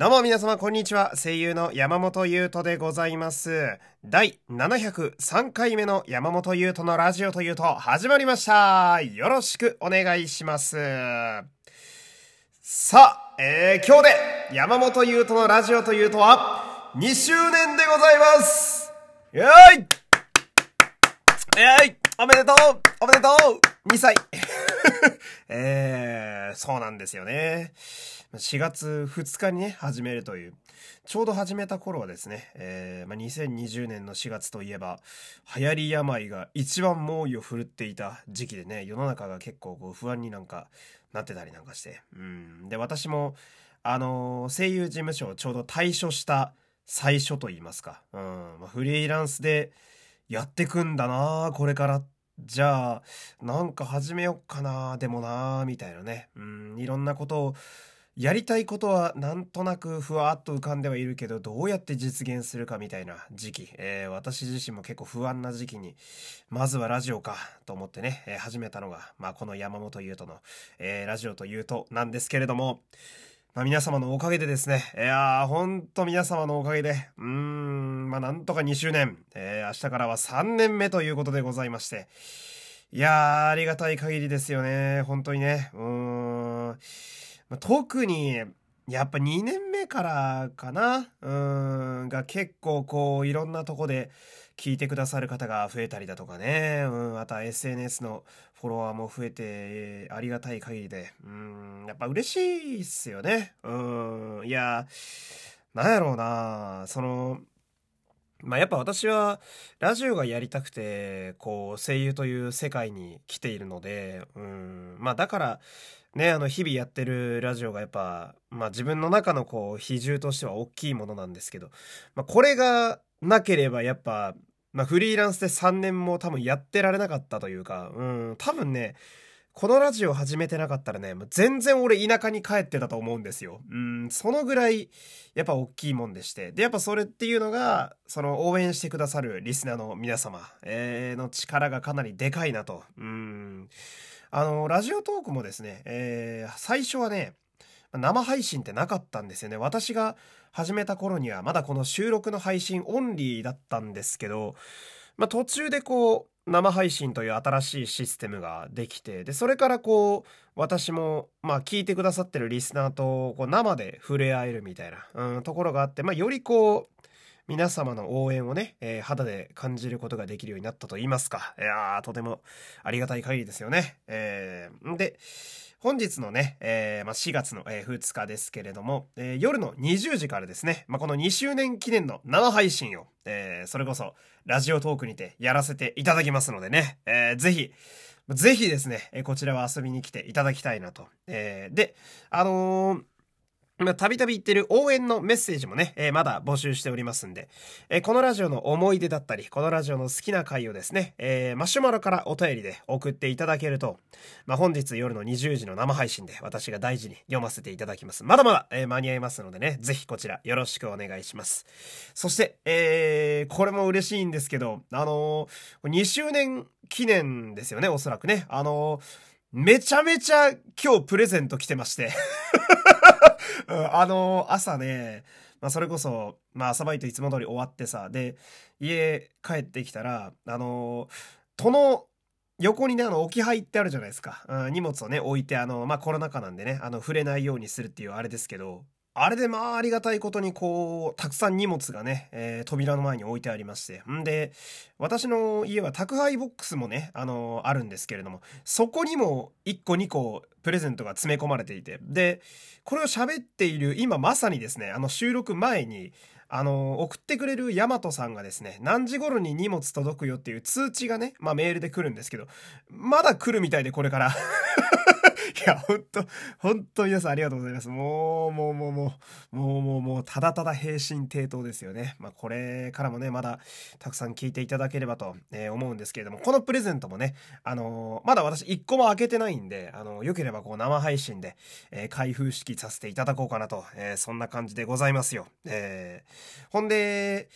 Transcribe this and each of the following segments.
どうも皆様こんにちは。声優の山本優斗でございます。第703回目の山本優斗のラジオというと始まりました。よろしくお願いします。さあ、えー、今日で山本優斗のラジオというとは2周年でございます。よーいえいおめでとうおめでとう !2 歳 えー、そうなんですよね。4月2日にね、始めるという。ちょうど始めた頃はですね、えーまあ、2020年の4月といえば、流行り病が一番猛威を振るっていた時期でね、世の中が結構こう不安になんかなってたりなんかして。うん。で、私も、あのー声優事務所をちょうど退所した最初と言いますか。うん。まあ、フリーランスでやってくんだなこれからっ。じゃあ、なんか始めよっかなでもなみたいなね。うん。いろんなことをやりたいことはなんとなくふわっと浮かんではいるけどどうやって実現するかみたいな時期、えー私自身も結構不安な時期にまずはラジオかと思ってね、え始めたのが、まあ、この山本優斗の、えーラジオというとなんですけれども、まあ、皆様のおかげでですね、いやー、ほんと皆様のおかげで、うーん、まあ、なんとか2周年、えー明日からは3年目ということでございまして、いやー、ありがたい限りですよね。本当にね。うーん。まあ特に、やっぱ2年目からかな？うん、が結構こう、いろんなとこで聞いてくださる方が増えたりだとかね。うん、また SNS のフォロワーも増えて、ありがたい限りで。うん、やっぱ嬉しいっすよね。うん、いや、なんやろうなその、まあやっぱ私はラジオがやりたくてこう声優という世界に来ているのでうんまあだからねあの日々やってるラジオがやっぱまあ自分の中のこう比重としては大きいものなんですけど、まあ、これがなければやっぱ、まあ、フリーランスで3年も多分やってられなかったというかうん多分ねこのラジオ始めてなかったらね、全然俺田舎に帰ってたと思うんですよ。うん、そのぐらい、やっぱ大きいもんでして。で、やっぱそれっていうのが、その応援してくださるリスナーの皆様、えーの力がかなりでかいなと。うん。あの、ラジオトークもですね、えー最初はね、生配信ってなかったんですよね。私が始めた頃にはまだこの収録の配信オンリーだったんですけど、まあ、途中でこう生配信という新しいシステムができてでそれからこう私もまあ聞いてくださってるリスナーとこう生で触れ合えるみたいな、うん、ところがあって、まあ、よりこう皆様の応援をね、えー肌で感じることができるようになったと言いますか。いやー、とてもありがたい限りですよね。えーで、本日のね、えーまあ、4月の、え2日ですけれども、え夜の20時からですね、まあ、この2周年記念の生配信を、えそれこそラジオトークにてやらせていただきますのでね、えーぜひ、ぜひですね、こちらは遊びに来ていただきたいなと。えで、あのまあ、たびたび言ってる応援のメッセージもね、えーまだ募集しておりますんで、えーこのラジオの思い出だったり、このラジオの好きな回をですね、えーマシュマロからお便りで送っていただけると、まあ、本日夜の20時の生配信で私が大事に読ませていただきます。まだまだ、え間に合いますのでね、ぜひこちらよろしくお願いします。そして、えこれも嬉しいんですけど、あのー2周年記念ですよね、おそらくね。あのーめちゃめちゃ今日プレゼント来てまして。あの朝ね、まあ、それこそ、まあ、朝バイトいつも通り終わってさ、で、家帰ってきたら、あの、戸の横にね、あの、置き配ってあるじゃないですか。うん、荷物をね、置いて、あの、まあ、コロナ禍なんでね、あの、触れないようにするっていうあれですけど、あれでまあありがたいことにこう、たくさん荷物がね、えー扉の前に置いてありまして。んで、私の家は宅配ボックスもね、あのあるんですけれども、そこにも1個2個プレゼントが詰め込まれていて、で、これを喋っている今まさにですね、あの収録前に、あの送ってくれるヤマトさんがですね、何時頃に荷物届くよっていう通知がね、まあメールで来るんですけど、まだ来るみたいでこれから。いや、ほんと、ほんと皆さんありがとうございます。もう、もう、もう、もう、もう、もう、もう、ただただ平身低頭ですよね。まあ、これからもね、まだ、たくさん聞いていただければと、えー思うんですけれども、このプレゼントもね、あのーまだ私一個も開けてないんで、あのーよければこう生配信で、えー開封式させていただこうかなと、えーそんな感じでございますよ。えーほんで、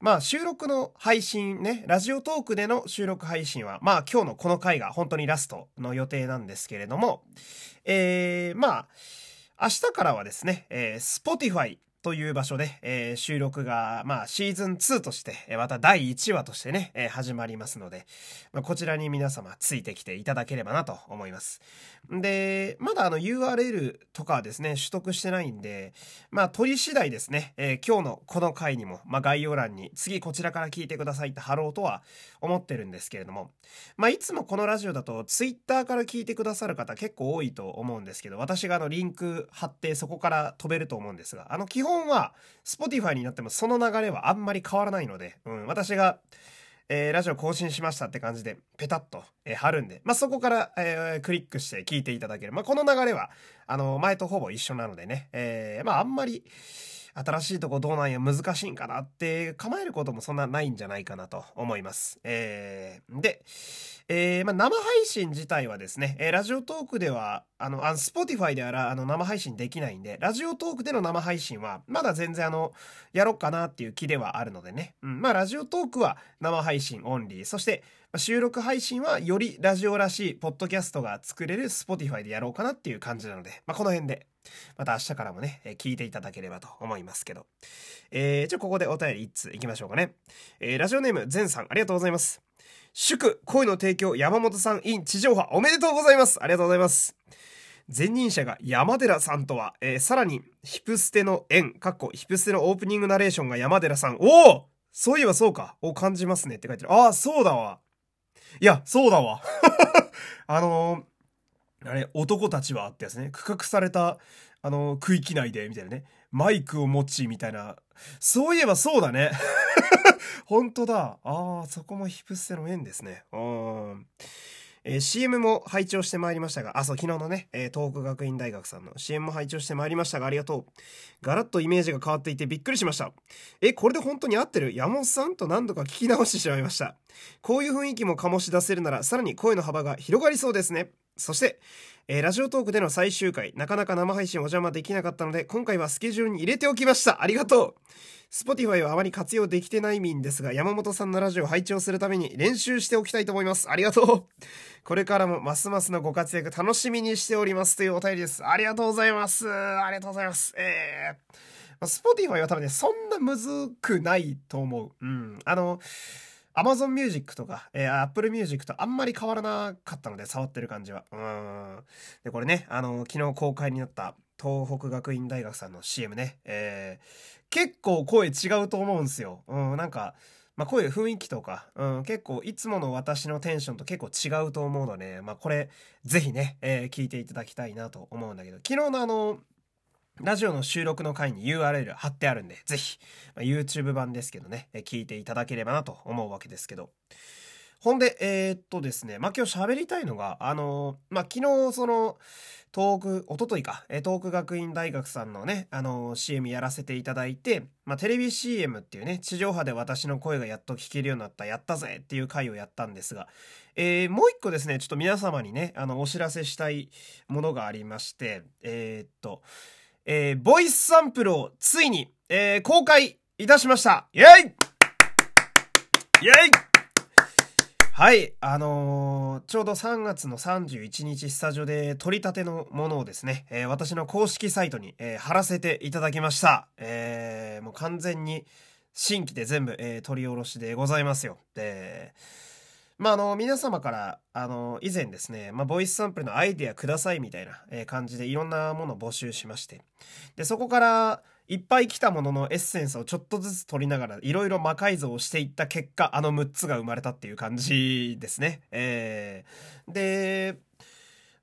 まあ収録の配信ね、ラジオトークでの収録配信は、まあ今日のこの回が本当にラストの予定なんですけれども、えー、まあ、明日からはですね、えー、Spotify という場所で、えー、収録が、まあ、シーズン2として、えまた第1話としてね、えー、始まりますので、まあ、こちらに皆様ついてきていただければなと思います。で、まだあの URL とかはですね、取得してないんで、まあ、取り次第ですね、えー、今日のこの回にも、まあ、概要欄に次こちらから聞いてくださいって貼ろうとは思ってるんですけれども、まあ、いつもこのラジオだと Twitter から聞いてくださる方結構多いと思うんですけど、私があのリンク貼ってそこから飛べると思うんですが、あの基本は Spotify になってもその流れはあんまり変わらないので、うん、私がえー、ラジオ更新しましたって感じで、ペタッと、えー、貼るんで、まあ、そこから、えー、クリックして聞いていただける。まあ、この流れは、あの、前とほぼ一緒なのでね、えー、まあ、あんまり、新しいとこどうなんや難しいんかなって構えることもそんなないんじゃないかなと思います。えー、で、えー、まあ、生配信自体はですね、え、ラジオトークでは、あの、あの、 Spotify ではあの、生配信できないんで、ラジオトークでの生配信は、まだ全然あの、やろっかなっていう気ではあるのでね。うん、まあ、ラジオトークは生配信オンリー。そして、収録配信はよりラジオらしいポッドキャストが作れる Spotify でやろうかなっていう感じなので、まあ、この辺でまた明日からもね、え聞いていただければと思いますけど。えー、じゃあここでお便り1通いきましょうかね。えー、ラジオネーム、ゼンさん、ありがとうございます。祝、恋の提供、山本さん in 地上波、おめでとうございます。ありがとうございます。前任者が山寺さんとは、えー、さらに、ヒプステの縁、かっこ、ヒプステのオープニングナレーションが山寺さん。おおそういえばそうか。を感じますねって書いてる。ああ、そうだわ。いや、そうだわ。あのーあれ、男たちはってやつね。区画された、あの、区域内で、みたいなね。マイクを持ち、みたいな。そういえばそうだね。本当だ。ああ、そこもヒプステの縁ですね。うん。えー、CM も拝聴してまいりましたが、あ、そう、昨日のね、えー、東北学院大学さんの CM も拝聴してまいりましたが、ありがとう。ガラッとイメージが変わっていてびっくりしました。え、これで本当に合ってる？山本さんと何度か聞き直してしまいました。こういう雰囲気も醸し出せるなら、さらに声の幅が広がりそうですね。そして、えー、ラジオトークでの最終回、なかなか生配信お邪魔できなかったので、今回はスケジュールに入れておきました。ありがとう。Spotify はあまり活用できてないんですが、山本さんのラジオを拝聴するために練習しておきたいと思います。ありがとう。これからもますますのご活躍楽しみにしておりますというお便りです。ありがとうございます。ありがとうございます。えー、Spotify は多分ね、そんなむずくないと思う。うん。あの、Amazon Music とか、えー、Apple Music とあんまり変わらなかったので、触ってる感じは。うん。で、これね、あの、昨日公開になった東北学院大学さんの CM ね、えー、結構声違うと思うんすよ。うん、なんか、まあ、声雰囲気とか、うん、結構いつもの私のテンションと結構違うと思うので、まあ、これ、ぜひね、えー、聞いていただきたいなと思うんだけど、昨日のあの、ラジオの収録の回に URL 貼ってあるんで、ぜひ、まあ、YouTube 版ですけどね、聞いていただければなと思うわけですけど。ほんで、えー、っとですね、まあ、今日喋りたいのが、あのまあ、昨日、その、東北、おとといか、東北学院大学さんのね、あの CM やらせていただいて、まあ、テレビ CM っていうね、地上波で私の声がやっと聞けるようになった、やったぜっていう回をやったんですが、えー、もう一個ですね、ちょっと皆様にね、あの、お知らせしたいものがありまして、えー、っと、えー、ボイスサンプルをついに、えー、公開いたしました。イェイイェイはい、あのー、ちょうど3月の31日スタジオで撮りたてのものをですね、えー、私の公式サイトに、えー、貼らせていただきました。えー、もう完全に新規で全部、えー、撮り下ろしでございますよ。で、まあ、あの、皆様から、あの、以前ですね、まあ、ボイスサンプルのアイデアくださいみたいな感じでいろんなものを募集しまして。で、そこから、いっぱい来たもののエッセンスをちょっとずつ取りながら、いろいろ魔改造をしていった結果、あの6つが生まれたっていう感じですね。えー、で、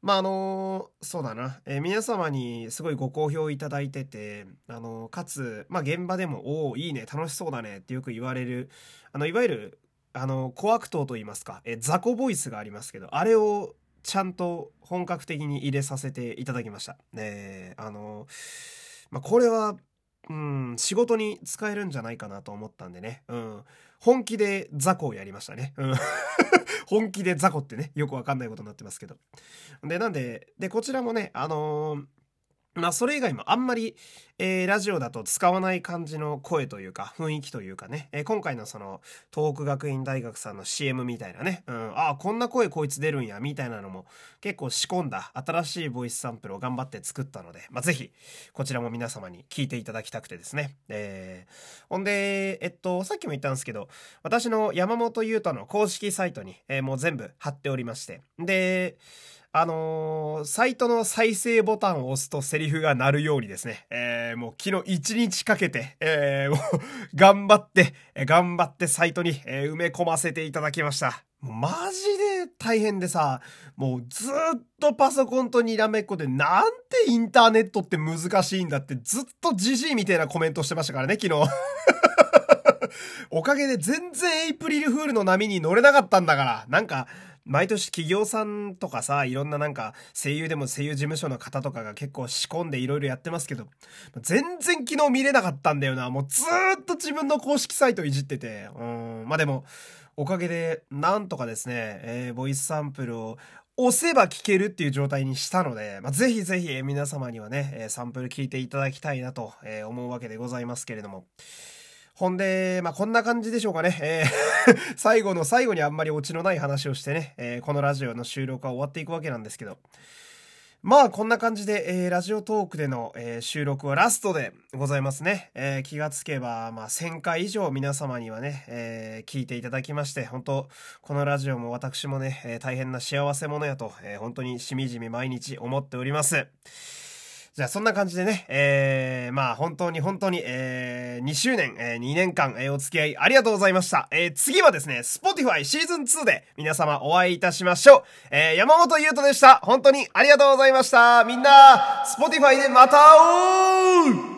まああのそうだな、えー、皆様にすごいご好評いただいてて、あのかつ、まあ、現場でも「おおいいね楽しそうだね」ってよく言われるあのいわゆるあの、小悪党と言いますか、え雑魚ボイスがありますけど、あれをちゃんと本格的に入れさせていただきました。ねあの、まあ、これは、うん、仕事に使えるんじゃないかなと思ったんでね、うん、本気で雑魚をやりましたね。うん 本気で雑魚ってね、よくわかんないことになってますけど。で、なんで、で、こちらもね、あのーまあ、それ以外もあんまり、えー、ラジオだと使わない感じの声というか、雰囲気というかね、えー、今回のその、東北学院大学さんの CM みたいなね、うん、ああ、こんな声こいつ出るんや、みたいなのも結構仕込んだ新しいボイスサンプルを頑張って作ったので、まあ、ぜひ、こちらも皆様に聞いていただきたくてですね。えー、ほんで、えっと、さっきも言ったんですけど、私の山本優太の公式サイトに、えー、もう全部貼っておりまして、で、あのー、サイトの再生ボタンを押すとセリフが鳴るようにですね、えー、もう昨日一日かけて、えー、も う頑張って、頑張ってサイトに、え埋め込ませていただきました。マジで大変でさ、もうずっとパソコンとにらめっこで、なんてインターネットって難しいんだってずっとじじいみたいなコメントしてましたからね、昨日。おかげで全然エイプリルフールの波に乗れなかったんだから、なんか、毎年企業さんとかさ、いろんななんか声優でも声優事務所の方とかが結構仕込んでいろいろやってますけど、全然昨日見れなかったんだよな。もうずーっと自分の公式サイトいじってて。うん。まあでも、おかげで、なんとかですね、えー、ボイスサンプルを押せば聞けるっていう状態にしたので、まあ、ぜひぜひ皆様にはね、サンプル聞いていただきたいなと思うわけでございますけれども。ほんで、まあ、こんな感じでしょうかね。えー 最後の最後にあんまりオチのない話をしてね、えー、このラジオの収録は終わっていくわけなんですけど。まあ、こんな感じで、えー、ラジオトークでの、えー、収録はラストでございますね。えー、気がつけば、まあ、1000回以上皆様にはね、え聞いていただきまして、本当このラジオも私もね、え大変な幸せ者やと、え本当にしみじみ毎日思っております。じゃあそんな感じでね、えー、まあ本当に本当に、えー、2周年、えー、2年間、えー、お付き合いありがとうございました。えー、次はですね、Spotify シーズン2で皆様お会いいたしましょう。えー、山本優斗でした。本当にありがとうございました。みんな、Spotify でまた会おう